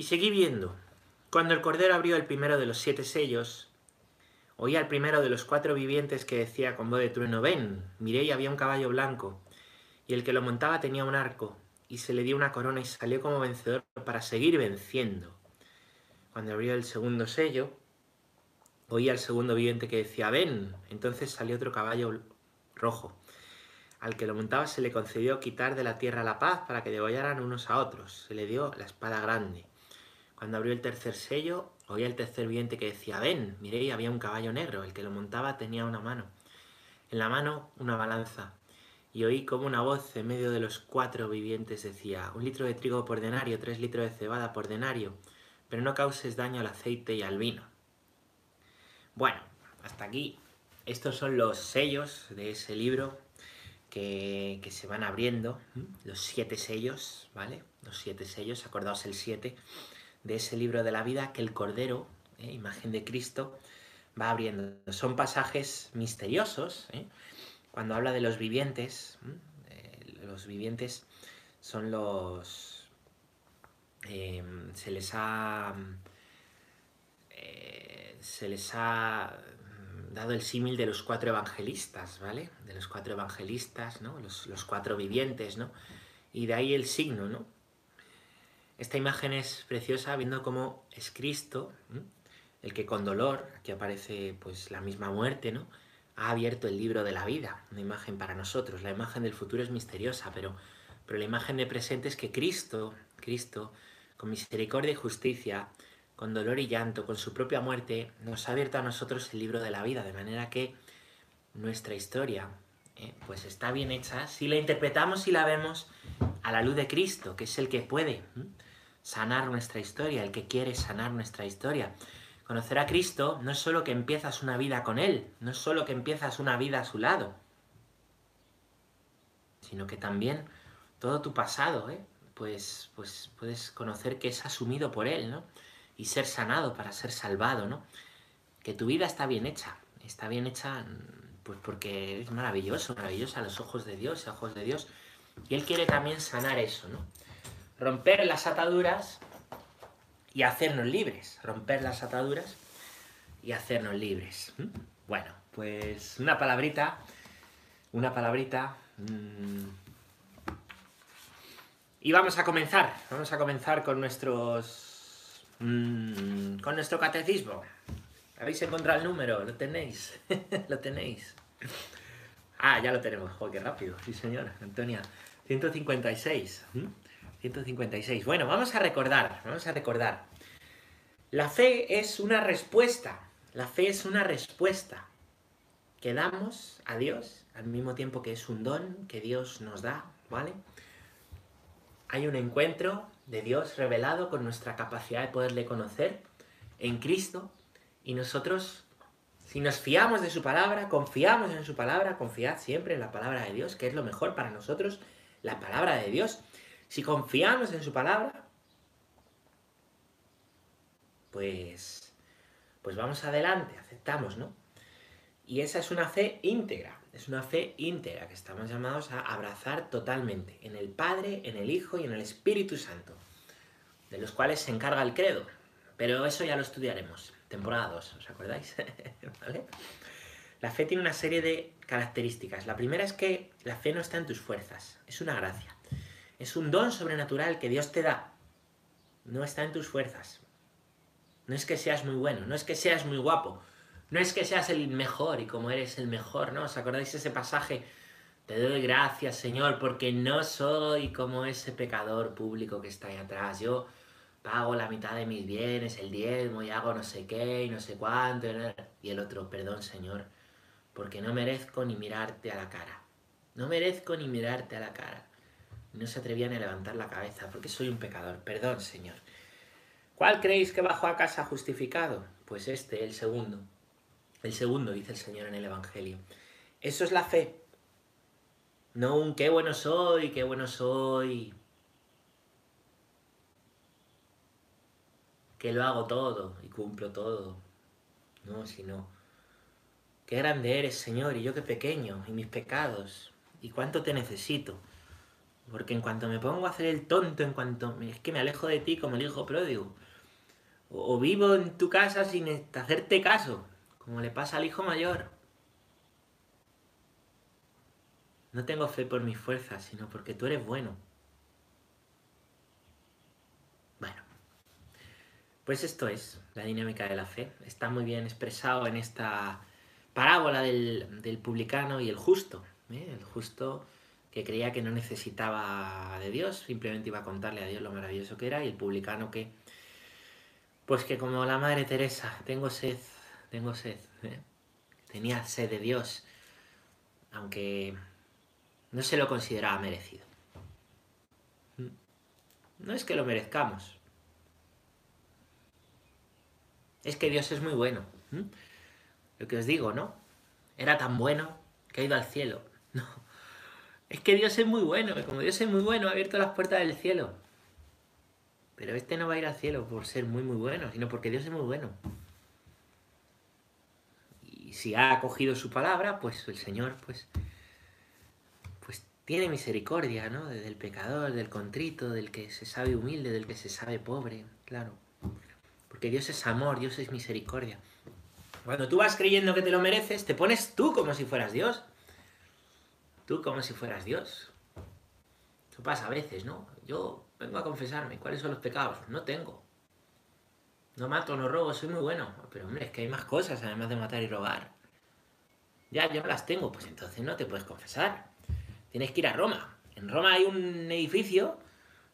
Y seguí viendo. Cuando el Cordero abrió el primero de los siete sellos, oí al primero de los cuatro vivientes que decía con voz de trueno, ven, miré y había un caballo blanco, y el que lo montaba tenía un arco, y se le dio una corona y salió como vencedor para seguir venciendo. Cuando abrió el segundo sello, oí al segundo viviente que decía, ven, entonces salió otro caballo rojo. Al que lo montaba se le concedió quitar de la tierra la paz para que degollaran unos a otros. Se le dio la espada grande. Cuando abrió el tercer sello, oí al tercer viviente que decía, ven, miré había un caballo negro. El que lo montaba tenía una mano. En la mano una balanza. Y oí como una voz en medio de los cuatro vivientes decía, un litro de trigo por denario, tres litros de cebada por denario, pero no causes daño al aceite y al vino. Bueno, hasta aquí. Estos son los sellos de ese libro que, se van abriendo, los siete sellos, ¿vale? Los siete sellos, acordaos el siete, de ese libro de la vida que el Cordero, ¿eh? imagen de Cristo, va abriendo. Son pasajes misteriosos, ¿eh? cuando habla de los vivientes, eh, los vivientes son los... se les ha... se les ha dado el símil de los cuatro evangelistas, ¿vale? De los cuatro evangelistas, ¿no? Los, cuatro vivientes, ¿no? Y de ahí el signo, ¿no? Esta imagen es preciosa viendo cómo es Cristo, el que con dolor, aquí aparece pues la misma muerte, ¿no? Ha abierto el libro de la vida, una imagen para nosotros. La imagen del futuro es misteriosa, pero, pero la imagen de presente es que Cristo, Cristo, con misericordia y justicia, con dolor y llanto, con su propia muerte, nos ha abierto a nosotros el libro de la vida, de manera que nuestra historia eh, pues está bien hecha si la interpretamos y la vemos a la luz de Cristo, que es el que puede sanar nuestra historia, el que quiere sanar nuestra historia. Conocer a Cristo no es solo que empiezas una vida con Él, no es solo que empiezas una vida a su lado, sino que también todo tu pasado, ¿eh? pues, pues puedes conocer que es asumido por Él, ¿no? y ser sanado para ser salvado, ¿no? Que tu vida está bien hecha, está bien hecha pues porque es maravilloso, maravillosa a los ojos de Dios, a ojos de Dios. Y Él quiere también sanar eso, ¿no? Romper las ataduras y hacernos libres. Romper las ataduras y hacernos libres. Bueno, pues una palabrita, una palabrita. Mm, y vamos a comenzar, vamos a comenzar con nuestros Mm, con nuestro catecismo. ¿Habéis encontrado el número? ¿Lo tenéis? ¿Lo tenéis? Ah, ya lo tenemos. Joder, qué rápido. Sí, señora. Antonia. 156. 156. Bueno, vamos a recordar. Vamos a recordar. La fe es una respuesta. La fe es una respuesta que damos a Dios al mismo tiempo que es un don que Dios nos da, ¿vale? Hay un encuentro de Dios revelado con nuestra capacidad de poderle conocer en Cristo y nosotros, si nos fiamos de su palabra, confiamos en su palabra, confiad siempre en la palabra de Dios, que es lo mejor para nosotros, la palabra de Dios. Si confiamos en su palabra, pues, pues vamos adelante, aceptamos, ¿no? Y esa es una fe íntegra. Es una fe íntegra que estamos llamados a abrazar totalmente en el Padre, en el Hijo y en el Espíritu Santo, de los cuales se encarga el credo. Pero eso ya lo estudiaremos. Temporada 2, ¿os acordáis? La fe tiene una serie de características. La primera es que la fe no está en tus fuerzas, es una gracia. Es un don sobrenatural que Dios te da. No está en tus fuerzas. No es que seas muy bueno, no es que seas muy guapo, no es que seas el mejor y como eres el mejor, ¿no? ¿Os acordáis ese pasaje? Te doy gracias, Señor, porque no soy como ese pecador público que está ahí atrás. Yo pago la mitad de mis bienes, el diezmo, y hago no sé qué y no sé cuánto. Y el otro, perdón, Señor, porque no merezco ni mirarte a la cara. No merezco ni mirarte a la cara. No se atrevían a levantar la cabeza porque soy un pecador. Perdón, Señor. ¿Cuál creéis que bajó a casa justificado? Pues este, el segundo. El segundo, dice el Señor en el Evangelio. Eso es la fe. No un qué bueno soy, qué bueno soy. Que lo hago todo y cumplo todo. No, sino, qué grande eres, Señor, y yo qué pequeño, y mis pecados, y cuánto te necesito. Porque en cuanto me pongo a hacer el tonto, en cuanto es que me alejo de ti como el hijo pródigo, o, vivo en tu casa sin hacerte caso, como le pasa al hijo mayor. No tengo fe por mis fuerzas, sino porque tú eres bueno. Bueno, pues esto es la dinámica de la fe. Está muy bien expresado en esta parábola del, publicano y el justo. ¿eh? El justo que creía que no necesitaba de Dios, simplemente iba a contarle a Dios lo maravilloso que era, y el publicano que, pues que como la Madre Teresa, tengo sed, tengo sed. ¿eh? Tenía sed de Dios, aunque no se lo consideraba merecido. No es que lo merezcamos. Es que Dios es muy bueno. Lo que os digo, ¿no? Era tan bueno que ha ido al cielo. Es que Dios es muy bueno. Como Dios es muy bueno, ha abierto las puertas del cielo. Pero este no va a ir al cielo por ser muy, muy bueno, sino porque Dios es muy bueno. Y si ha acogido su palabra, pues el Señor, pues tiene misericordia, ¿no? Del pecador, del contrito, del que se sabe humilde, del que se sabe pobre, claro. Porque Dios es amor, Dios es misericordia. Cuando tú vas creyendo que te lo mereces, te pones tú como si fueras Dios. Tú como si fueras Dios. Eso pasa a veces, ¿no? Yo vengo a confesarme. ¿Cuáles son los pecados? No tengo. No mato, no robo, soy muy bueno. Pero hombre, es que hay más cosas además de matar y robar. Ya, yo las tengo, pues entonces no te puedes confesar tienes que ir a Roma. En Roma hay un edificio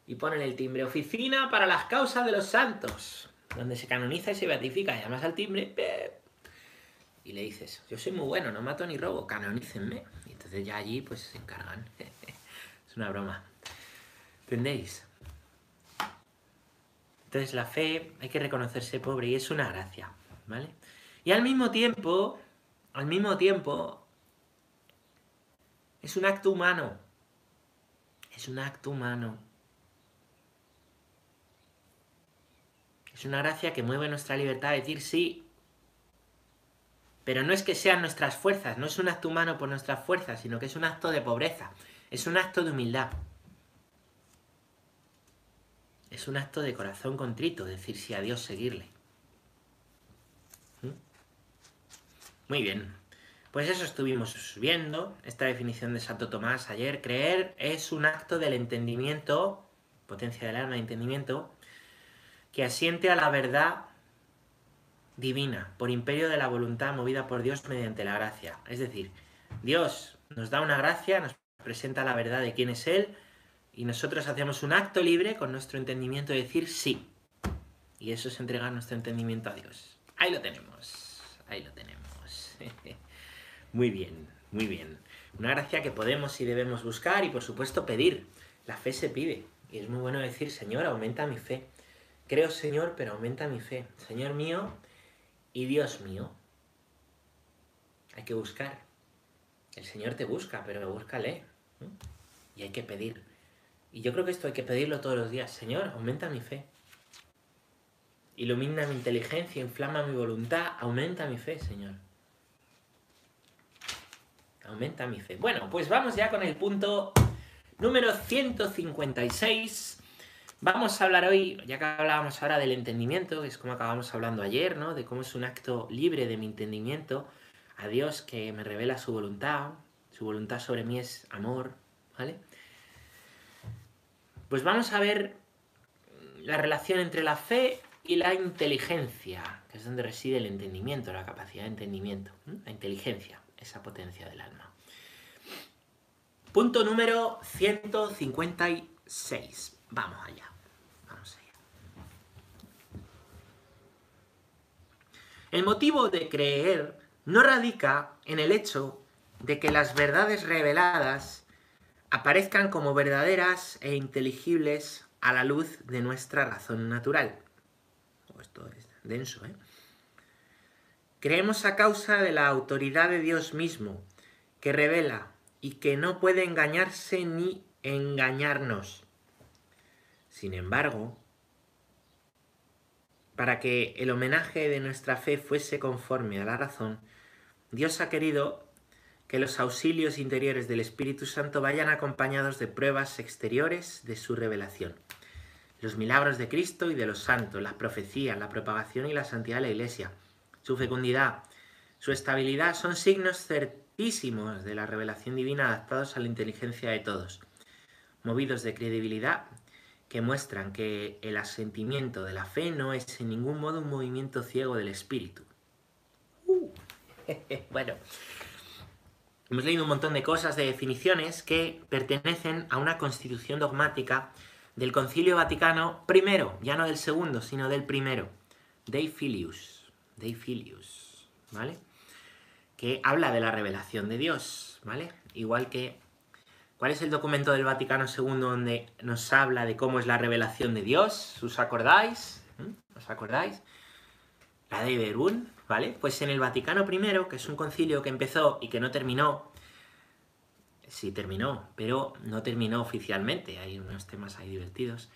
y ponen el timbre oficina para las causas de los santos, donde se canoniza y se beatifica. Llamas al timbre y le dices, yo soy muy bueno, no mato ni robo, canonícenme. Entonces ya allí pues se encargan. es una broma. ¿Entendéis? Entonces la fe hay que reconocerse pobre y es una gracia, ¿vale? Y al mismo tiempo, al mismo tiempo, es un acto humano. Es un acto humano. Es una gracia que mueve nuestra libertad a decir sí. Pero no es que sean nuestras fuerzas, no es un acto humano por nuestras fuerzas, sino que es un acto de pobreza. Es un acto de humildad. Es un acto de corazón contrito, decir sí a Dios, seguirle. ¿Mm? Muy bien. Pues eso estuvimos viendo, esta definición de Santo Tomás ayer. Creer es un acto del entendimiento, potencia del alma de entendimiento, que asiente a la verdad divina, por imperio de la voluntad movida por Dios mediante la gracia. Es decir, Dios nos da una gracia, nos presenta la verdad de quién es Él, y nosotros hacemos un acto libre con nuestro entendimiento de decir sí. Y eso es entregar nuestro entendimiento a Dios. Ahí lo tenemos, ahí lo tenemos. Muy bien, muy bien. Una gracia que podemos y debemos buscar y por supuesto pedir. La fe se pide. Y es muy bueno decir, Señor, aumenta mi fe. Creo, Señor, pero aumenta mi fe. Señor mío y Dios mío. Hay que buscar. El Señor te busca, pero búscale. Y hay que pedir. Y yo creo que esto hay que pedirlo todos los días. Señor, aumenta mi fe. Ilumina mi inteligencia, inflama mi voluntad, aumenta mi fe, Señor. Aumenta mi fe. Bueno, pues vamos ya con el punto número 156. Vamos a hablar hoy, ya que hablábamos ahora del entendimiento, que es como acabamos hablando ayer, ¿no? De cómo es un acto libre de mi entendimiento a Dios que me revela su voluntad. Su voluntad sobre mí es amor, ¿vale? Pues vamos a ver la relación entre la fe y la inteligencia, que es donde reside el entendimiento, la capacidad de entendimiento, la inteligencia esa potencia del alma. Punto número 156. Vamos allá. El motivo de creer no radica en el hecho de que las verdades reveladas aparezcan como verdaderas e inteligibles a la luz de nuestra razón natural. Oh, esto es denso, ¿eh? Creemos a causa de la autoridad de Dios mismo, que revela y que no puede engañarse ni engañarnos. Sin embargo, para que el homenaje de nuestra fe fuese conforme a la razón, Dios ha querido que los auxilios interiores del Espíritu Santo vayan acompañados de pruebas exteriores de su revelación. Los milagros de Cristo y de los santos, las profecías, la propagación y la santidad de la Iglesia, su fecundidad, su estabilidad son signos certísimos de la revelación divina adaptados a la inteligencia de todos, movidos de credibilidad que muestran que el asentimiento de la fe no es en ningún modo un movimiento ciego del espíritu. Uh. bueno, hemos leído un montón de cosas, de definiciones que pertenecen a una constitución dogmática del Concilio Vaticano primero, ya no del segundo, sino del primero, Dei Filius, Dei Filius, ¿vale? Que habla de la revelación de Dios, ¿vale? Igual que ¿Cuál es el documento del Vaticano II donde nos habla de cómo es la revelación de Dios? ¿Os acordáis? ¿Mm? ¿Os acordáis? La de Iberún, ¿vale? Pues en el Vaticano I, que es un concilio que empezó y que no terminó, sí terminó, pero no terminó oficialmente, hay unos temas ahí divertidos,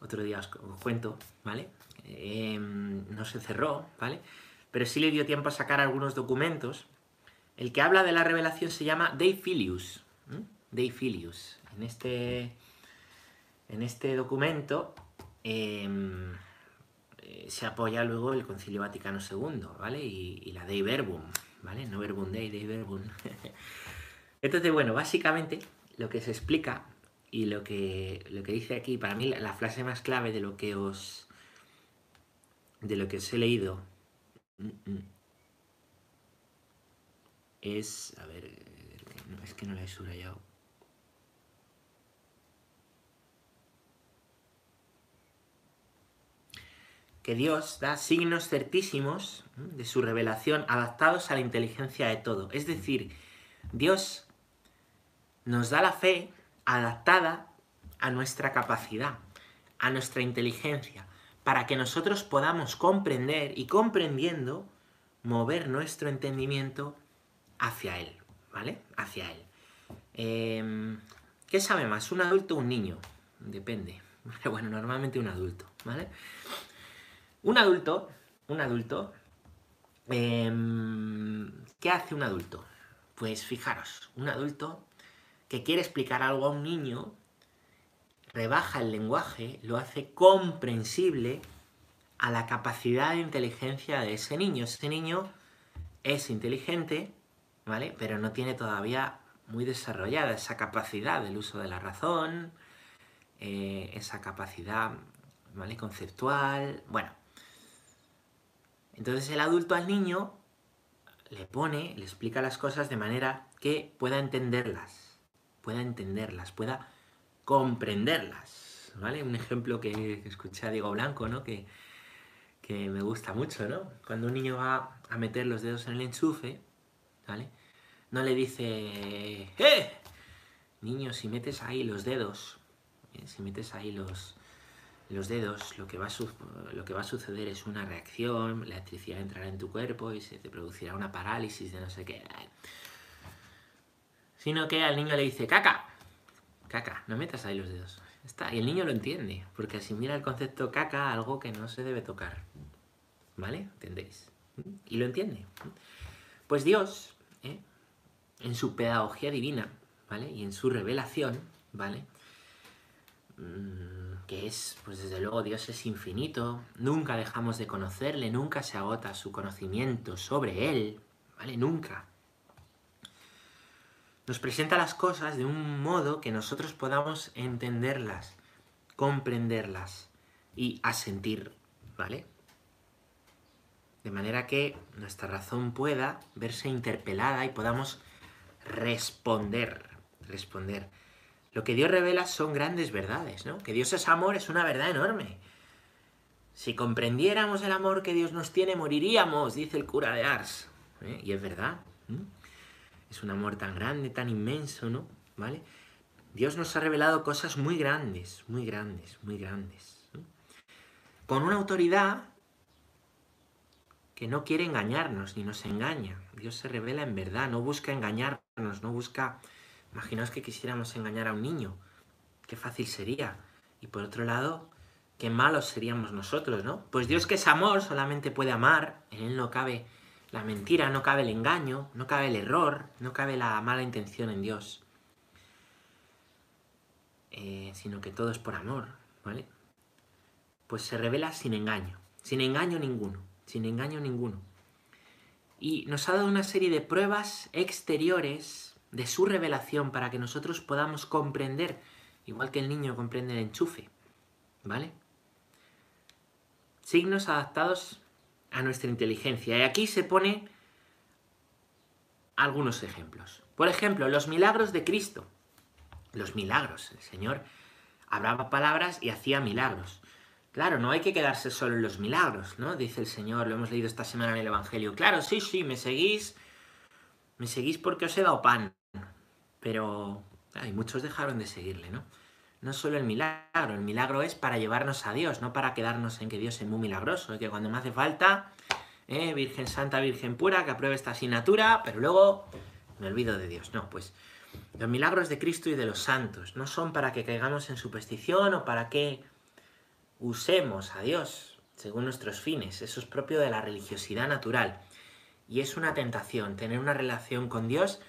otro día os, cuento, ¿vale? Em, no se cerró, ¿vale? Pero sí le dio tiempo a sacar algunos documentos. El que habla de la revelación se llama Dei Filius, Dei Filius. En este, en este documento em, eh, se apoya luego el Concilio Vaticano II, ¿vale? Y, la Dei Verbum, ¿vale? No Verbum Dei, Dei Verbum. Entonces, bueno, básicamente lo que se explica y lo que, lo que dice aquí, para mí la, frase más clave de lo que os de lo que os he leído mm, mm, es, a ver, es que no la he subrayado. Que Dios da signos certísimos de su revelación adaptados a la inteligencia de todo. Es decir, Dios nos da la fe adaptada a nuestra capacidad, a nuestra inteligencia, para que nosotros podamos comprender y comprendiendo mover nuestro entendimiento hacia Él, ¿vale? Hacia Él. Em, ¿Qué sabe más, un adulto o un niño? Depende. Bueno, normalmente un adulto, ¿vale? Un adulto, un adulto, em, ¿qué hace un adulto? Pues fijaros, un adulto que quiere explicar algo a un niño, rebaja el lenguaje, lo hace comprensible a la capacidad de inteligencia de ese niño. Ese niño es inteligente, ¿vale? Pero no tiene todavía muy desarrollada esa capacidad del uso de la razón, eh, esa capacidad, ¿vale? Conceptual, bueno. Entonces el adulto al niño le pone, le explica las cosas de manera que pueda entenderlas, pueda entenderlas, pueda comprenderlas, ¿vale? Un ejemplo que, escuché a Diego Blanco, ¿no? Que, que me gusta mucho, ¿no? Cuando un niño va a meter los dedos en el enchufe, ¿vale? No le dice, ¡eh! Niño, si metes ahí los dedos, ¿eh? si metes ahí los, los dedos, lo que, va a lo que va a suceder es una reacción, la electricidad entrará en tu cuerpo y se te producirá una parálisis de no sé qué. Sino que al niño le dice, caca, caca, no metas ahí los dedos. Está, y el niño lo entiende, porque asimila el concepto caca algo que no se debe tocar. ¿Vale? ¿Entendéis? Y lo entiende. Pues Dios, ¿eh? en su pedagogía divina, ¿vale? Y en su revelación, ¿vale? Mm, que es, pues desde luego Dios es infinito, nunca dejamos de conocerle, nunca se agota su conocimiento sobre Él, ¿vale? Nunca. Nos presenta las cosas de un modo que nosotros podamos entenderlas, comprenderlas y asentir, ¿vale? De manera que nuestra razón pueda verse interpelada y podamos responder, responder. Lo que Dios revela son grandes verdades, ¿no? Que Dios es amor es una verdad enorme. Si comprendiéramos el amor que Dios nos tiene, moriríamos, dice el cura de Ars. ¿eh? Y es verdad. Es un amor tan grande, tan inmenso, ¿no? ¿Vale? Dios nos ha revelado cosas muy grandes, muy grandes, muy grandes. Con una autoridad que no quiere engañarnos ni nos engaña. Dios se revela en verdad, no busca engañarnos, no busca Imaginaos que quisiéramos engañar a un niño. Qué fácil sería. Y por otro lado, qué malos seríamos nosotros, ¿no? Pues Dios que es amor solamente puede amar, en Él no cabe la mentira, no cabe el engaño, no cabe el error, no cabe la mala intención en Dios, eh, sino que todo es por amor, ¿vale? Pues se revela sin engaño, sin engaño ninguno, sin engaño ninguno. Y nos ha dado una serie de pruebas exteriores de su revelación para que nosotros podamos comprender, igual que el niño comprende el enchufe, ¿vale? Signos adaptados a nuestra inteligencia. Y aquí se pone algunos ejemplos. Por ejemplo, los milagros de Cristo. Los milagros. El Señor hablaba palabras y hacía milagros. Claro, no hay que quedarse solo en los milagros, ¿no? Dice el Señor, lo hemos leído esta semana en el Evangelio. Claro, sí, sí, me seguís, me seguís porque os he dado pan. Pero hay muchos dejaron de seguirle, ¿no? no solo el milagro, el milagro es para llevarnos a Dios, no para quedarnos en que Dios es muy milagroso, y que cuando me hace falta, eh, Virgen Santa, Virgen Pura, que apruebe esta asignatura, pero luego me olvido de Dios. No, pues los milagros de Cristo y de los santos no son para que caigamos en superstición o para que usemos a Dios según nuestros fines, eso es propio de la religiosidad natural. Y es una tentación tener una relación con Dios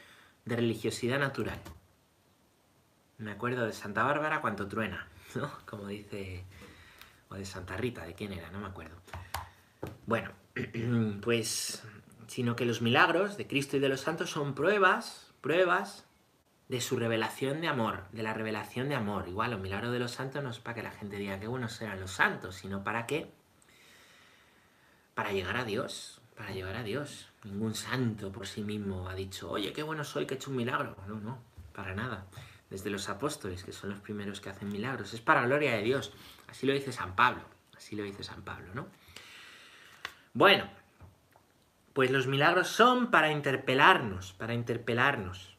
de religiosidad natural. Me acuerdo de Santa Bárbara cuanto truena, ¿no? Como dice... O de Santa Rita, ¿de quién era? No me acuerdo. Bueno, pues... Sino que los milagros de Cristo y de los santos son pruebas, pruebas de su revelación de amor, de la revelación de amor. Igual los milagros de los santos no es para que la gente diga que buenos eran los santos, sino para que... Para llegar a Dios, para llegar a Dios. Ningún santo por sí mismo ha dicho, oye, qué bueno soy que he hecho un milagro. No, no, para nada desde los apóstoles, que son los primeros que hacen milagros. Es para gloria de Dios. Así lo dice San Pablo. Así lo dice San Pablo, ¿no? Bueno, pues los milagros son para interpelarnos, para interpelarnos,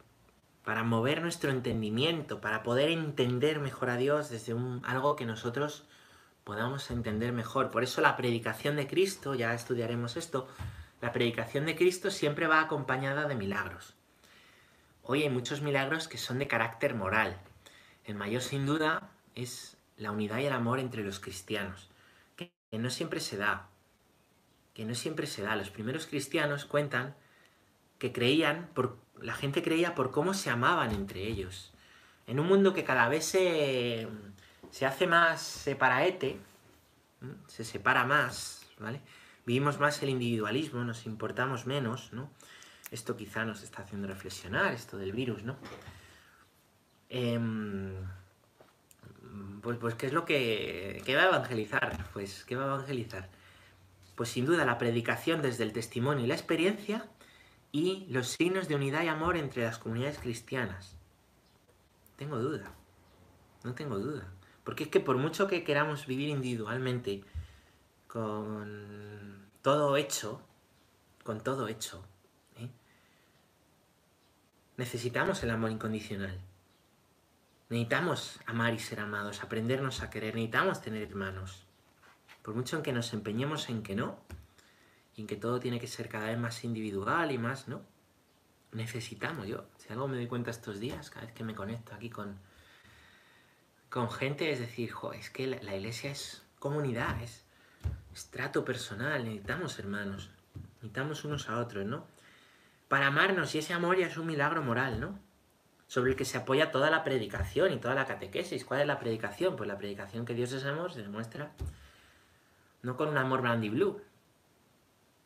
para mover nuestro entendimiento, para poder entender mejor a Dios desde un, algo que nosotros podamos entender mejor. Por eso la predicación de Cristo, ya estudiaremos esto, la predicación de Cristo siempre va acompañada de milagros. Hoy hay muchos milagros que son de carácter moral. El mayor, sin duda, es la unidad y el amor entre los cristianos, que no siempre se da. Que no siempre se da. Los primeros cristianos cuentan que creían, por, la gente creía por cómo se amaban entre ellos. En un mundo que cada vez se, se hace más separaete, se separa más, ¿vale? Vivimos más el individualismo, nos importamos menos, ¿no? Esto quizá nos está haciendo reflexionar, esto del virus, ¿no? Em, pues, pues, ¿qué es lo que... ¿Qué va a evangelizar? Pues, ¿qué va a evangelizar? Pues sin duda la predicación desde el testimonio y la experiencia y los signos de unidad y amor entre las comunidades cristianas. Tengo duda, no tengo duda. Porque es que por mucho que queramos vivir individualmente, con todo hecho, con todo hecho, Necesitamos el amor incondicional. Necesitamos amar y ser amados, aprendernos a querer, necesitamos tener hermanos. Por mucho en que nos empeñemos en que no, y en que todo tiene que ser cada vez más individual y más, ¿no? Necesitamos, yo, si algo me doy cuenta estos días, cada vez que me conecto aquí con, con gente, es decir, es que la, la iglesia es comunidad, es, es trato personal, necesitamos hermanos, necesitamos unos a otros, ¿no? para amarnos y ese amor ya es un milagro moral, ¿no? Sobre el que se apoya toda la predicación y toda la catequesis. ¿Cuál es la predicación? Pues la predicación que Dios es amor se demuestra no con un amor brandy blue.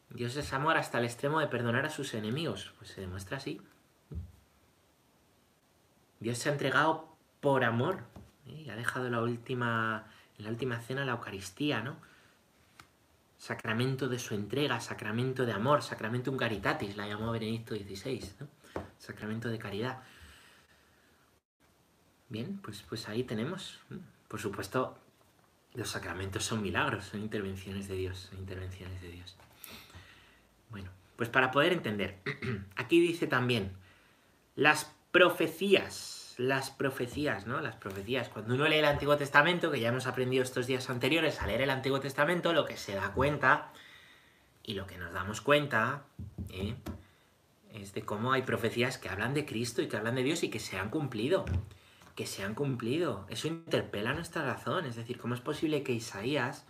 Dios es amor hasta el extremo de perdonar a sus enemigos. Pues se demuestra así. Dios se ha entregado por amor. ¿eh? Y ha dejado la última, en la última cena la Eucaristía, ¿no? Sacramento de su entrega, sacramento de amor, sacramento caritatis, la llamó Benedicto XVI, ¿no? sacramento de caridad. Bien, pues, pues ahí tenemos. Por supuesto, los sacramentos son milagros, son intervenciones de Dios, son intervenciones de Dios. Bueno, pues para poder entender, aquí dice también, las profecías las profecías, ¿no? Las profecías. Cuando uno lee el Antiguo Testamento, que ya hemos aprendido estos días anteriores a leer el Antiguo Testamento, lo que se da cuenta y lo que nos damos cuenta ¿eh? es de cómo hay profecías que hablan de Cristo y que hablan de Dios y que se han cumplido. Que se han cumplido. Eso interpela nuestra razón. Es decir, ¿cómo es posible que Isaías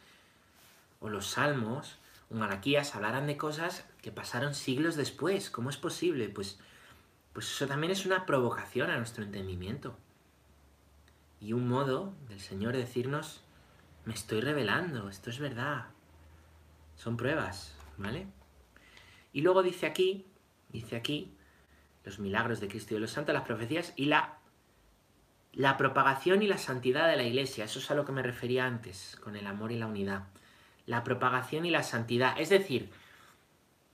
o los Salmos o Malaquías hablarán de cosas que pasaron siglos después. ¿Cómo es posible? Pues, pues eso también es una provocación a nuestro entendimiento. Y un modo del Señor decirnos, me estoy revelando, esto es verdad. Son pruebas, ¿vale? Y luego dice aquí, dice aquí, los milagros de Cristo y de los santos, las profecías y la, la propagación y la santidad de la iglesia. Eso es a lo que me refería antes, con el amor y la unidad. La propagación y la santidad. Es decir,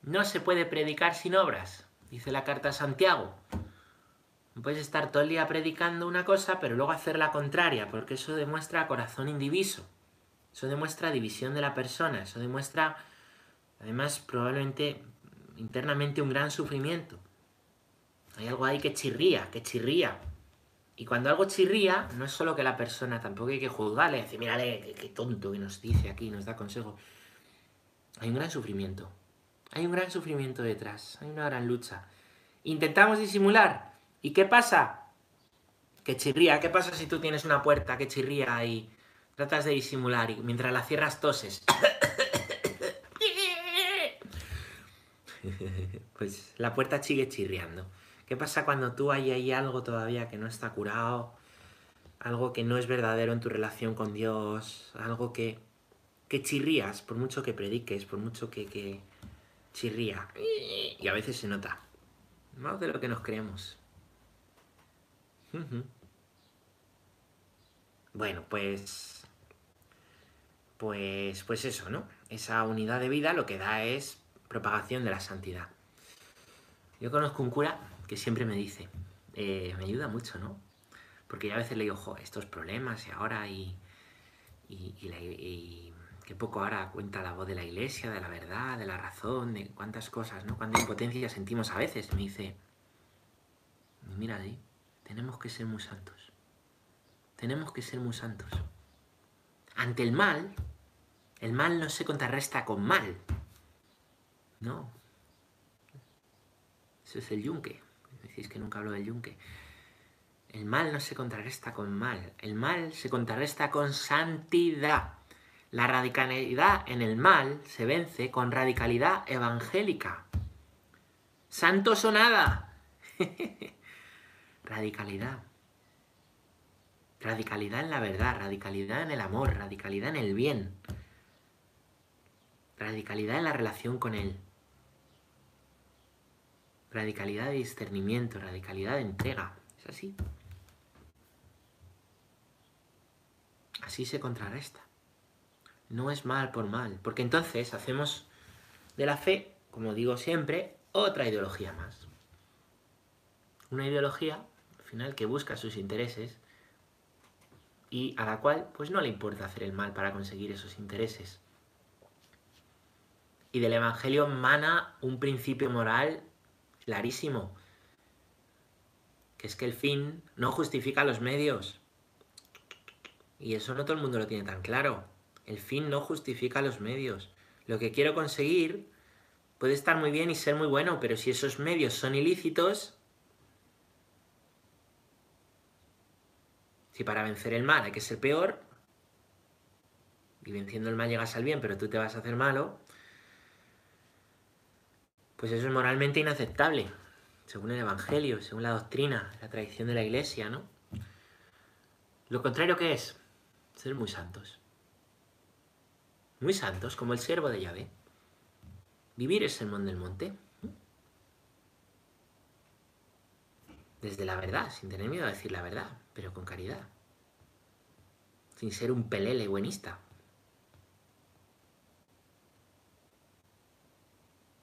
no se puede predicar sin obras, dice la carta a Santiago. No puedes estar todo el día predicando una cosa, pero luego hacer la contraria, porque eso demuestra corazón indiviso. Eso demuestra división de la persona, eso demuestra, además, probablemente internamente un gran sufrimiento. Hay algo ahí que chirría, que chirría. Y cuando algo chirría, no es solo que la persona, tampoco hay que juzgarle, decir, mírale, qué, tonto que nos dice aquí, nos da consejos. Hay un gran sufrimiento. Hay un gran sufrimiento detrás, hay una gran lucha. Intentamos disimular. ¿Y qué pasa? Que chirría. ¿Qué pasa si tú tienes una puerta que chirría y tratas de disimular y mientras la cierras toses? pues la puerta sigue chirriando. ¿Qué pasa cuando tú hay ahí algo todavía que no está curado? Algo que no es verdadero en tu relación con Dios, algo que, que chirrías, por mucho que prediques, por mucho que, que chirría. Y a veces se nota. Más de lo que nos creemos. Bueno, pues. Pues. Pues eso, ¿no? Esa unidad de vida lo que da es propagación de la santidad. Yo conozco un cura que siempre me dice, eh, me ayuda mucho, ¿no? Porque yo a veces le digo, jo, estos problemas y ahora y, y, y, que poco ahora cuenta la voz de la iglesia, de la verdad, de la razón, de cuántas cosas, ¿no? Cuánta impotencia sentimos a veces. Me dice, mira ahí, tenemos que ser muy santos. Tenemos que ser muy santos. Ante el mal, el mal no se contrarresta con mal. No. Eso es el yunque decís que nunca hablo del yunque. El mal no se contrarresta con mal, el mal se contrarresta con santidad. La radicalidad en el mal se vence con radicalidad evangélica. Santos o nada. radicalidad. Radicalidad en la verdad, radicalidad en el amor, radicalidad en el bien. Radicalidad en la relación con Él radicalidad de discernimiento, radicalidad de entrega. Es así. Así se contrarresta. No es mal por mal, porque entonces hacemos de la fe, como digo siempre, otra ideología más. Una ideología, al final, que busca sus intereses y a la cual pues no le importa hacer el mal para conseguir esos intereses. Y del Evangelio mana un principio moral clarísimo, que es que el fin no justifica los medios. Y eso no todo el mundo lo tiene tan claro. El fin no justifica los medios. Lo que quiero conseguir puede estar muy bien y ser muy bueno, pero si esos medios son ilícitos, si para vencer el mal hay que ser peor, y venciendo el mal llegas al bien, pero tú te vas a hacer malo, pues eso es moralmente inaceptable, según el Evangelio, según la doctrina, la tradición de la Iglesia, ¿no? Lo contrario que es ser muy santos. Muy santos, como el siervo de Yahvé. Vivir el sermón del monte. Desde la verdad, sin tener miedo a decir la verdad, pero con caridad. Sin ser un pelele buenista.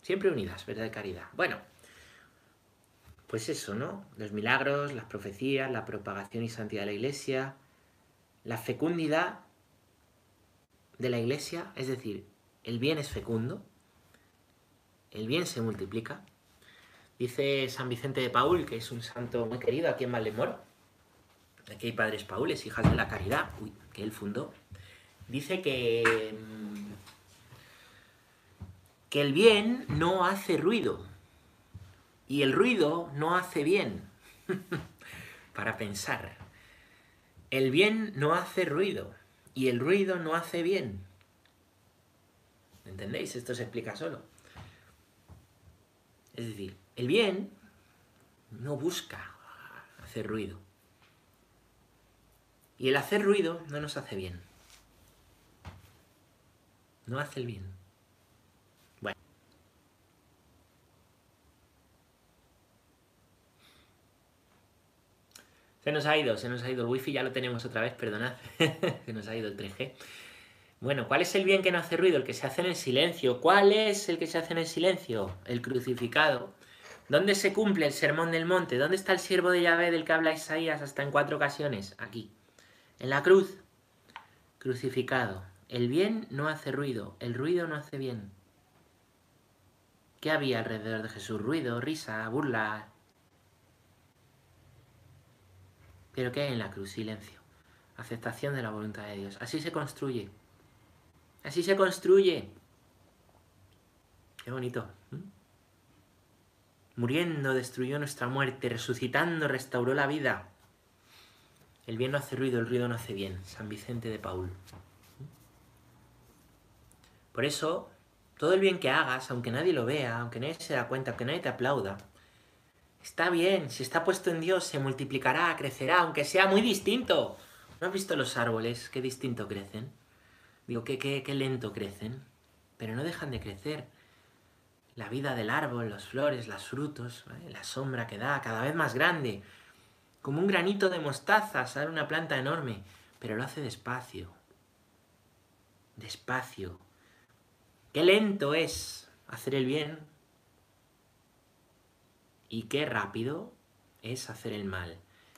Siempre unidas, verdad y caridad. Bueno, pues eso, ¿no? Los milagros, las profecías, la propagación y santidad de la iglesia, la fecundidad de la iglesia, es decir, el bien es fecundo, el bien se multiplica. Dice San Vicente de Paul, que es un santo muy querido aquí en Valdemoro, aquí hay padres paules, hijas de la caridad, que él fundó, dice que mm, que el bien no hace ruido y el ruido no hace bien. Para pensar. El bien no hace ruido y el ruido no hace bien. ¿Entendéis? Esto se explica solo. Es decir, el bien no busca hacer ruido. Y el hacer ruido no nos hace bien. No hace el bien. Se nos ha ido, se nos ha ido el wifi, ya lo tenemos otra vez, perdonad. se nos ha ido el 3G. Bueno, ¿cuál es el bien que no hace ruido? El que se hace en el silencio. ¿Cuál es el que se hace en el silencio? El crucificado. ¿Dónde se cumple el sermón del monte? ¿Dónde está el siervo de Yahvé del que habla Isaías hasta en cuatro ocasiones? Aquí. En la cruz. Crucificado. El bien no hace ruido, el ruido no hace bien. ¿Qué había alrededor de Jesús? Ruido, risa, burla. Pero ¿qué hay en la cruz? Silencio. Aceptación de la voluntad de Dios. Así se construye. Así se construye. Qué bonito. Muriendo destruyó nuestra muerte, resucitando restauró la vida. El bien no hace ruido, el ruido no hace bien. San Vicente de Paul. Por eso, todo el bien que hagas, aunque nadie lo vea, aunque nadie se da cuenta, aunque nadie te aplauda, está bien, si está puesto en Dios, se multiplicará, crecerá, aunque sea muy distinto. ¿No has visto los árboles? Qué distinto crecen. Digo, qué, qué, qué lento crecen, pero no dejan de crecer. La vida del árbol, las flores, los frutos, la sombra que da, cada vez más grande. Como un granito de mostaza, sale una planta enorme, pero lo hace despacio. Despacio, Qué lento es hacer el bien y qué rápido es hacer el mal.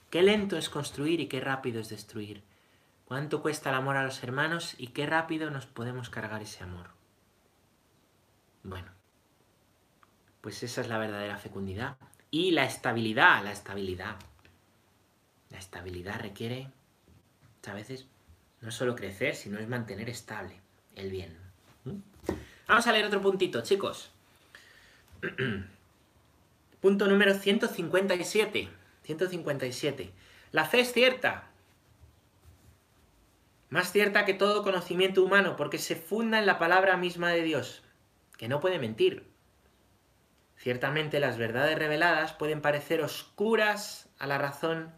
Qué lento es construir y qué rápido es destruir. Cuánto cuesta el amor a los hermanos y qué rápido nos podemos cargar ese amor. Bueno, pues esa es la verdadera fecundidad. Y la estabilidad, la estabilidad. La estabilidad requiere, a veces, no solo crecer, sino es mantener estable el bien. Vamos a leer otro puntito, chicos. Punto número 157. 157. La fe es cierta. Más cierta que todo conocimiento humano, porque se funda en la palabra misma de Dios, que no puede mentir. Ciertamente las verdades reveladas pueden parecer oscuras a la razón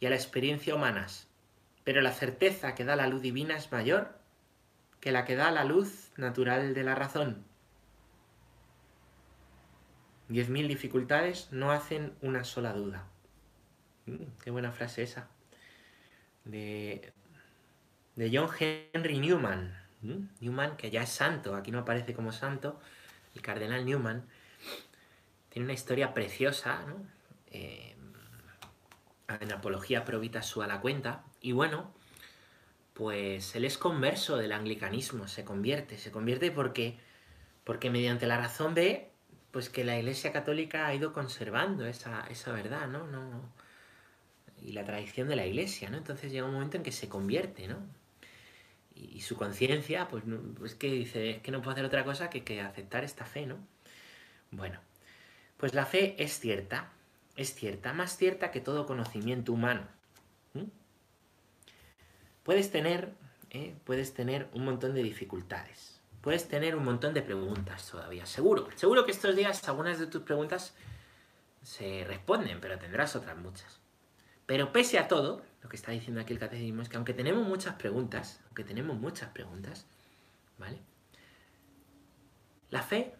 y a la experiencia humanas, pero la certeza que da la luz divina es mayor que la que da la luz natural de la razón. Diez mil dificultades no hacen una sola duda. Mm, qué buena frase esa. De, de John Henry Newman. Mm, Newman, que ya es santo, aquí no aparece como santo, el cardenal Newman. Tiene una historia preciosa, ¿no? Eh, en Apología Provita su a la cuenta. Y bueno, pues él es converso del anglicanismo, se convierte, se convierte porque, porque mediante la razón ve pues que la Iglesia Católica ha ido conservando esa, verdad, ¿no? ¿no? Y la tradición de la Iglesia, ¿no? Entonces llega un momento en que se convierte, ¿no? Y, su conciencia, pues, pues que dice, es que no puedo hacer otra cosa que, que aceptar esta fe, ¿no? Bueno, pues la fe es cierta, es cierta, más cierta que todo conocimiento humano. Puedes tener, ¿eh? puedes tener un montón de dificultades. Puedes tener un montón de preguntas todavía. Seguro, seguro que estos días algunas de tus preguntas se responden, pero tendrás otras muchas. Pero pese a todo, lo que está diciendo aquí el catecismo es que aunque tenemos muchas preguntas, aunque tenemos muchas preguntas, ¿vale? La fe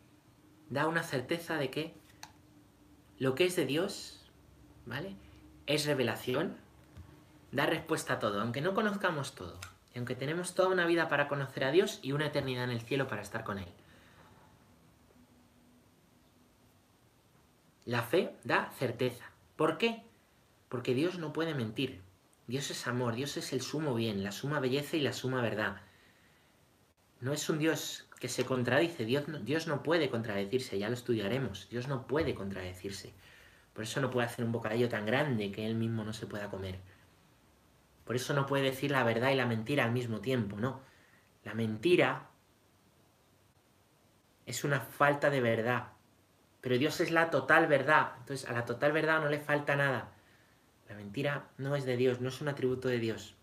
da una certeza de que lo que es de Dios, ¿vale? Es revelación, da respuesta a todo, aunque no conozcamos todo, aunque tenemos toda una vida para conocer a Dios y una eternidad en el cielo para estar con Él. La fe da certeza. ¿Por qué? Porque Dios no puede mentir. Dios es amor, Dios es el sumo bien, la suma belleza y la suma verdad. No es un Dios que se contradice, Dios no, Dios no puede contradecirse, ya lo estudiaremos, Dios no puede contradecirse. Por eso no puede hacer un bocadillo tan grande que Él mismo no se pueda comer. Por eso no puede decir la verdad y la mentira al mismo tiempo, no. La mentira es una falta de verdad. Pero Dios es la total verdad. Entonces a la total verdad no le falta nada. La mentira no es de Dios, no es un atributo de Dios.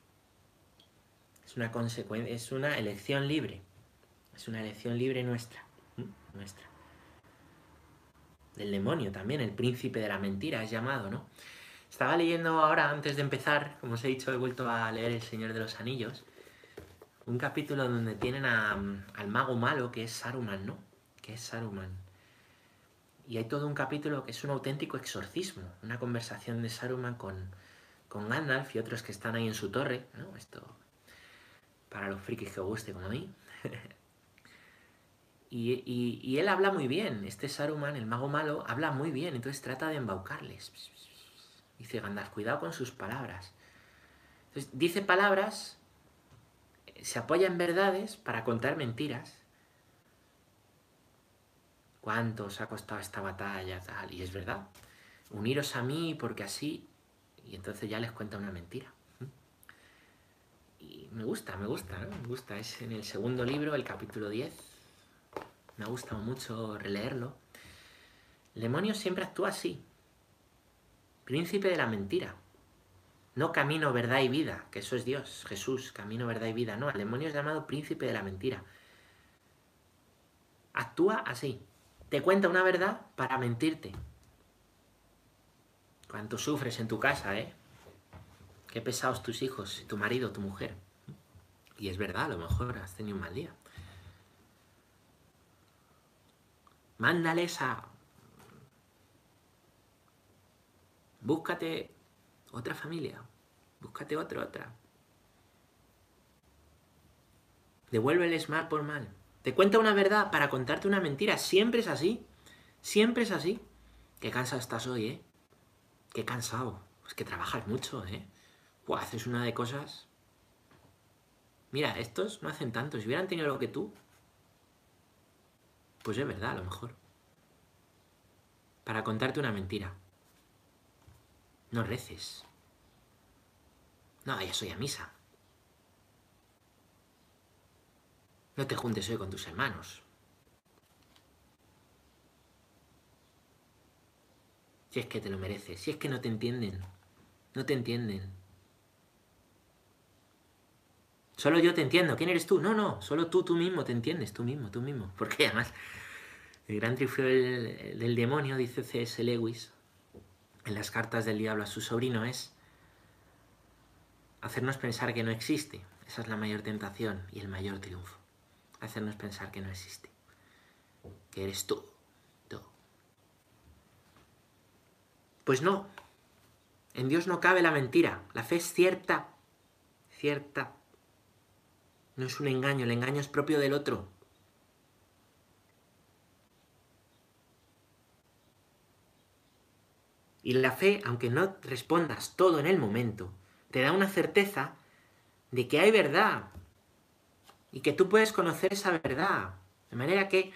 Es una consecuencia, es una elección libre. Es una elección libre nuestra. Nuestra. Del demonio también, el príncipe de la mentira es llamado, ¿no? Estaba leyendo ahora, antes de empezar, como os he dicho, he vuelto a leer El Señor de los Anillos, un capítulo donde tienen al mago malo, que es Saruman, ¿no? Que es Saruman. Y hay todo un capítulo que es un auténtico exorcismo, una conversación de Saruman con, con Gandalf y otros que están ahí en su torre, ¿no? Esto para los frikis que guste como a mí. y, él habla muy bien, este Saruman, el mago malo, habla muy bien, entonces trata de embaucarles. Dice Gandalf, cuidado con sus palabras. Entonces, dice palabras, se apoya en verdades para contar mentiras. ¿Cuánto os ha costado esta batalla? Tal? Y es verdad. Uniros a mí porque así... Y entonces ya les cuenta una mentira me gusta, me gusta, ¿no? Me gusta. Es en el segundo libro, el capítulo 10. Me ha gustado mucho releerlo. El demonio siempre actúa así. Príncipe de la mentira. No camino, verdad y vida, que eso es Dios, Jesús, camino, verdad y vida. No, el demonio es llamado príncipe de la mentira. Actúa así. Te cuenta una verdad para mentirte. Cuánto sufres en tu casa, ¿eh? Qué pesados tus hijos, tu marido, tu mujer. Y es verdad, a lo mejor has tenido un mal día. Mándales a... Búscate otra familia. Búscate otra, otra. Devuélveles mal por mal. Te cuenta una verdad para contarte una mentira. Siempre es así. Siempre es así. Qué cansado estás hoy, ¿eh? Qué cansado. Es que trabajas mucho, ¿eh? Haces una de cosas Mira, estos no hacen tanto. Si hubieran tenido lo que tú, pues es verdad, a lo mejor. Para contarte una mentira. No reces. No, ya soy a misa. No te juntes hoy con tus hermanos. Si es que te lo mereces, si es que no te entienden, no te entienden. Solo yo te entiendo. ¿Quién eres tú? No, no, solo tú, tú mismo te entiendes, tú mismo, tú mismo. Porque además, el gran trifio del, demonio, dice C.S. Lewis, en las cartas del diablo a su sobrino, es hacernos pensar que no existe. Esa es la mayor tentación y el mayor triunfo. Hacernos pensar que no existe. Que eres tú. Pues no. En Dios no cabe la mentira. La fe es cierta. Cierta. No es un engaño, el engaño es propio del otro. Y la fe, aunque no respondas todo en el momento, te da una certeza de que hay verdad y que tú puedes conocer esa verdad. De manera que el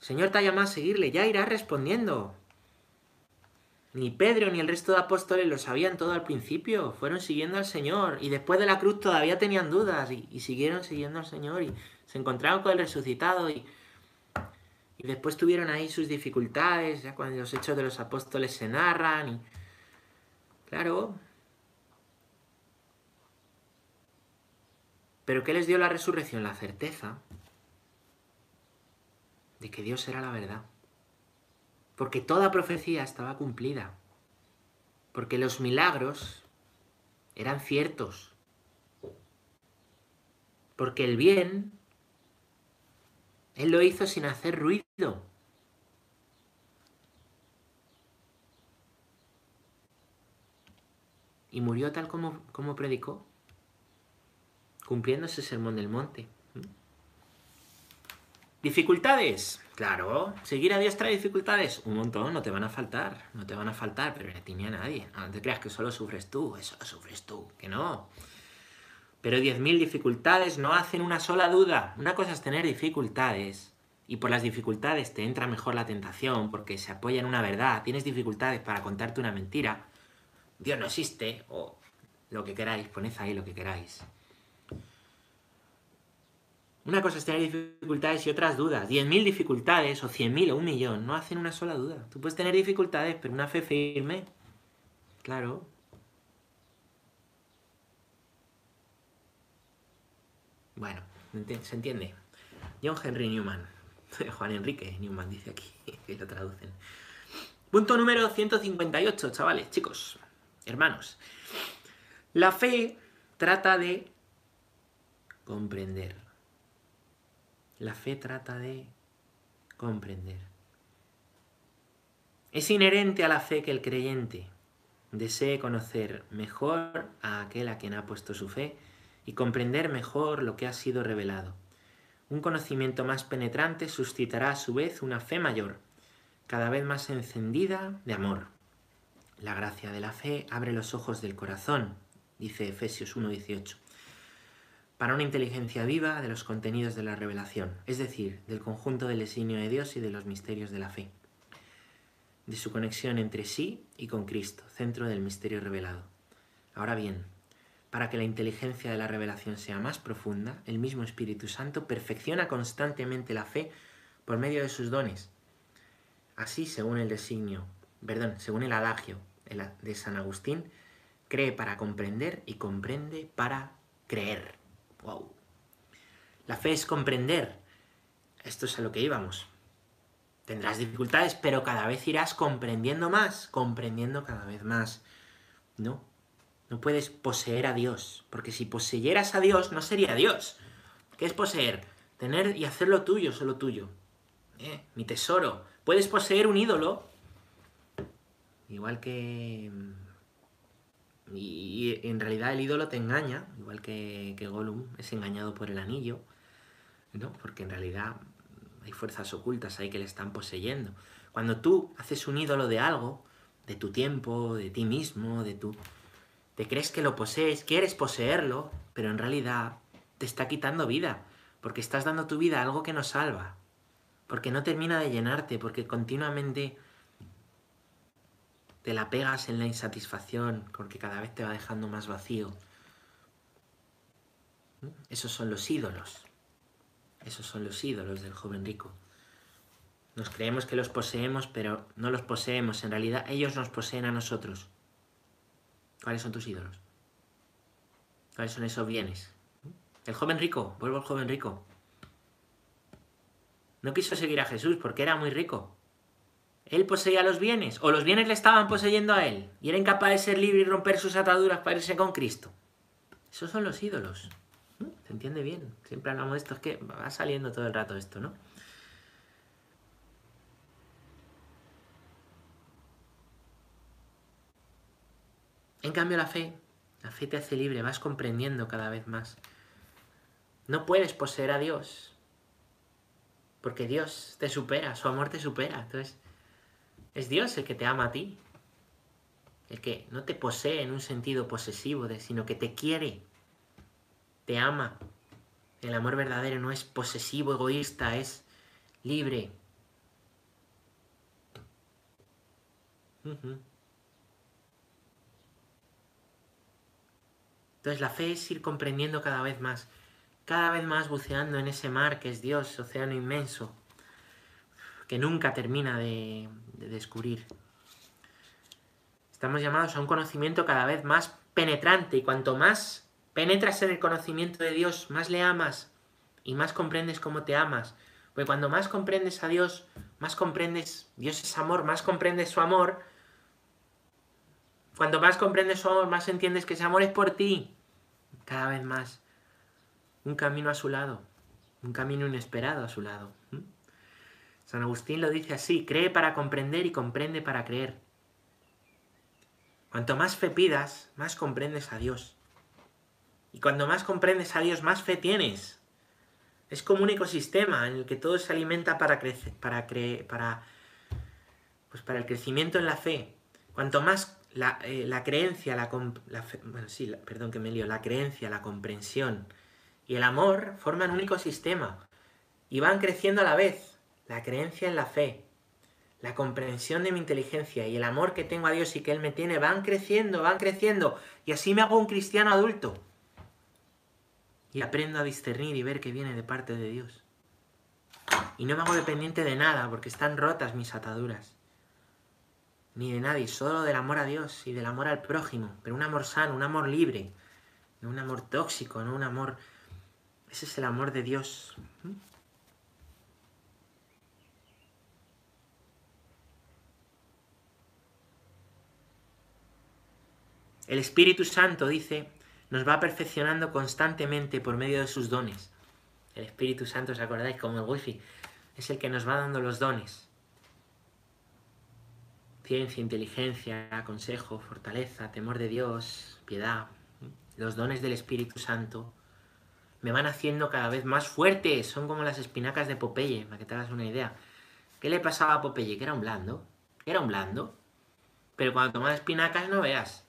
Señor te ha llamado a seguirle, ya irás respondiendo. Ni Pedro ni el resto de apóstoles lo sabían todo al principio, fueron siguiendo al Señor y después de la cruz todavía tenían dudas y, siguieron siguiendo al Señor y se encontraron con el resucitado y, y después tuvieron ahí sus dificultades, ya cuando los hechos de los apóstoles se narran y... Claro. Pero ¿qué les dio la resurrección? La certeza de que Dios era la verdad porque toda profecía estaba cumplida, porque los milagros eran ciertos, porque el bien, Él lo hizo sin hacer ruido. Y murió tal como, como predicó, cumpliendo ese sermón del monte. ¿Dificultades? Claro, seguir a Dios trae dificultades. Un montón, no te van a faltar, no te van a faltar, pero ni a a nadie. No te creas que solo sufres tú, eso sufres tú, que no. Pero 10.000 dificultades no hacen una sola duda. Una cosa es tener dificultades y por las dificultades te entra mejor la tentación porque se apoya en una verdad. Tienes dificultades para contarte una mentira. Dios no existe o lo que queráis, poned ahí lo que queráis. Una cosa es tener dificultades y otras dudas. 10.000 dificultades o 100.000 o un millón no hacen una sola duda. Tú puedes tener dificultades, pero una fe firme, claro. Bueno, se entiende. John Henry Newman. Juan Enrique Newman dice aquí, que lo traducen. Punto número 158, chavales, chicos, hermanos. La fe trata de comprender. La fe trata de comprender. Es inherente a la fe que el creyente desee conocer mejor a aquel a quien ha puesto su fe y comprender mejor lo que ha sido revelado. Un conocimiento más penetrante suscitará a su vez una fe mayor, cada vez más encendida de amor. La gracia de la fe abre los ojos del corazón, dice Efesios 1.18, para una inteligencia viva de los contenidos de la revelación, es decir, del conjunto del designio de Dios y de los misterios de la fe, de su conexión entre sí y con Cristo, centro del misterio revelado. Ahora bien, para que la inteligencia de la revelación sea más profunda, el mismo Espíritu Santo perfecciona constantemente la fe por medio de sus dones. Así, según el designio, perdón, según el adagio de San Agustín, cree para comprender y comprende para creer. Wow. La fe es comprender. Esto es a lo que íbamos. Tendrás dificultades, pero cada vez irás comprendiendo más, comprendiendo cada vez más. ¿No? No puedes poseer a Dios, porque si poseyeras a Dios no sería Dios. ¿Qué es poseer? Tener y hacerlo tuyo, solo tuyo. Eh, mi tesoro. Puedes poseer un ídolo, igual que... Y, en realidad el ídolo te engaña, igual que, que Gollum es engañado por el anillo, ¿no? Porque en realidad hay fuerzas ocultas ahí que le están poseyendo. Cuando tú haces un ídolo de algo, de tu tiempo, de ti mismo, de tu te crees que lo posees, quieres poseerlo, pero en realidad te está quitando vida, porque estás dando tu vida a algo que no salva, porque no termina de llenarte, porque continuamente te la pegas en la insatisfacción, porque cada vez te va dejando más vacío. Esos son los ídolos. Esos son los ídolos del joven rico. Nos creemos que los poseemos, pero no los poseemos. En realidad ellos nos poseen a nosotros. ¿Cuáles son tus ídolos? ¿Cuáles son esos bienes? El joven rico, vuelvo al joven rico. No quiso seguir a Jesús porque era muy rico. Él poseía los bienes, o los bienes le estaban poseyendo a él, y era incapaz de ser libre y romper sus ataduras para irse con Cristo. Esos son los ídolos. ¿Se entiende bien? Siempre hablamos de esto, es que va saliendo todo el rato esto, ¿no? En cambio la fe, la fe te hace libre, vas comprendiendo cada vez más. No puedes poseer a Dios, porque Dios te supera, su amor te supera. Entonces, es Dios el que te ama a ti, el que no te posee en un sentido posesivo, sino que te quiere, te ama. El amor verdadero no es posesivo, egoísta, es libre. Entonces la fe es ir comprendiendo cada vez más, cada vez más buceando en ese mar que es Dios, océano inmenso, que nunca termina de, descubrir. Estamos llamados a un conocimiento cada vez más penetrante y cuanto más penetras en el conocimiento de Dios, más le amas y más comprendes cómo te amas. Porque cuando más comprendes a Dios, más comprendes, Dios es amor, más comprendes su amor. Cuando más comprendes su amor, más entiendes que ese amor es por ti cada vez más un camino a su lado, un camino inesperado a su lado. San Agustín lo dice así, cree para comprender y comprende para creer. Cuanto más fe pidas, más comprendes a Dios. Y cuando más comprendes a Dios, más fe tienes. Es como un ecosistema en el que todo se alimenta para crecer, para para pues para el crecimiento en la fe. Cuanto más la, eh, creencia, la, bueno, sí, perdón que me la creencia, la comprensión y el amor forman un único sistema y van creciendo a la vez. La creencia en la fe, la comprensión de mi inteligencia y el amor que tengo a Dios y que Él me tiene van creciendo, van creciendo y así me hago un cristiano adulto y aprendo a discernir y ver que viene de parte de Dios. Y no me hago dependiente de nada porque están rotas mis ataduras ni de nadie, solo del amor a Dios y del amor al prójimo, pero un amor sano, un amor libre, no un amor tóxico, no un amor... Ese es el amor de Dios. ¿Mm? El Espíritu Santo, dice, nos va perfeccionando constantemente por medio de sus dones. El Espíritu Santo, ¿os acordáis? Como el wifi, es el que nos va dando los dones. Ciencia, inteligencia, consejo, fortaleza, temor de Dios, piedad. Los dones del Espíritu Santo me van haciendo cada vez más fuertes. Son como las espinacas de Popeye, para que te hagas una idea. ¿Qué le pasaba a Popeye? Que era un blando. Era un blando. Pero cuando tomaba espinacas no veas.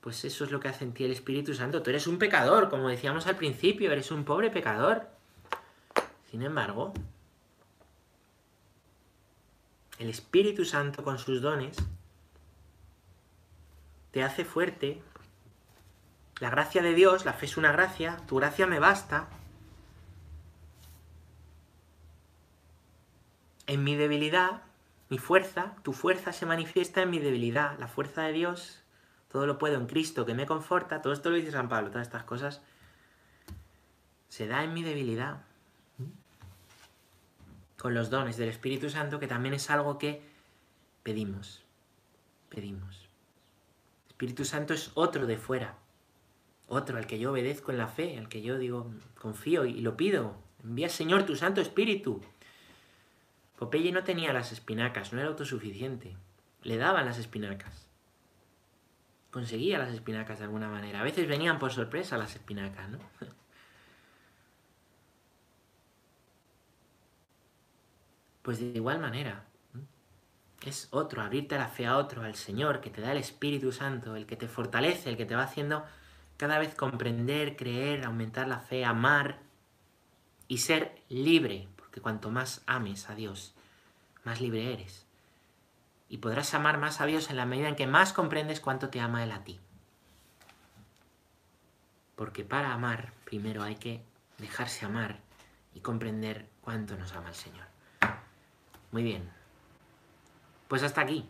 Pues eso es lo que hace en ti el Espíritu Santo. Tú eres un pecador, como decíamos al principio, eres un pobre pecador. Sin embargo, el Espíritu Santo con sus dones te hace fuerte. La gracia de Dios, la fe es una gracia, tu gracia me basta. En mi debilidad, mi fuerza, tu fuerza se manifiesta en mi debilidad. La fuerza de Dios todo lo puedo en Cristo que me conforta, todo esto lo dice San Pablo, todas estas cosas, se da en mi debilidad. Con los dones del Espíritu Santo, que también es algo que pedimos, pedimos. Espíritu Santo es otro de fuera, otro al que yo obedezco en la fe, al que yo digo, confío y lo pido. Envía, Señor, tu Santo Espíritu. Popeye no tenía las espinacas, no era autosuficiente. Le daban las espinacas conseguía las espinacas de alguna manera. A veces venían por sorpresa las espinacas, ¿no? Pues de igual manera, es otro, abrirte la fe a otro, al Señor, que te da el Espíritu Santo, el que te fortalece, el que te va haciendo cada vez comprender, creer, aumentar la fe, amar y ser libre, porque cuanto más ames a Dios, más libre eres y podrás amar más a Dios en la medida en que más comprendes cuánto te ama Él a ti. Porque para amar, primero hay que dejarse amar y comprender cuánto nos ama el Señor. Muy bien. Pues hasta aquí.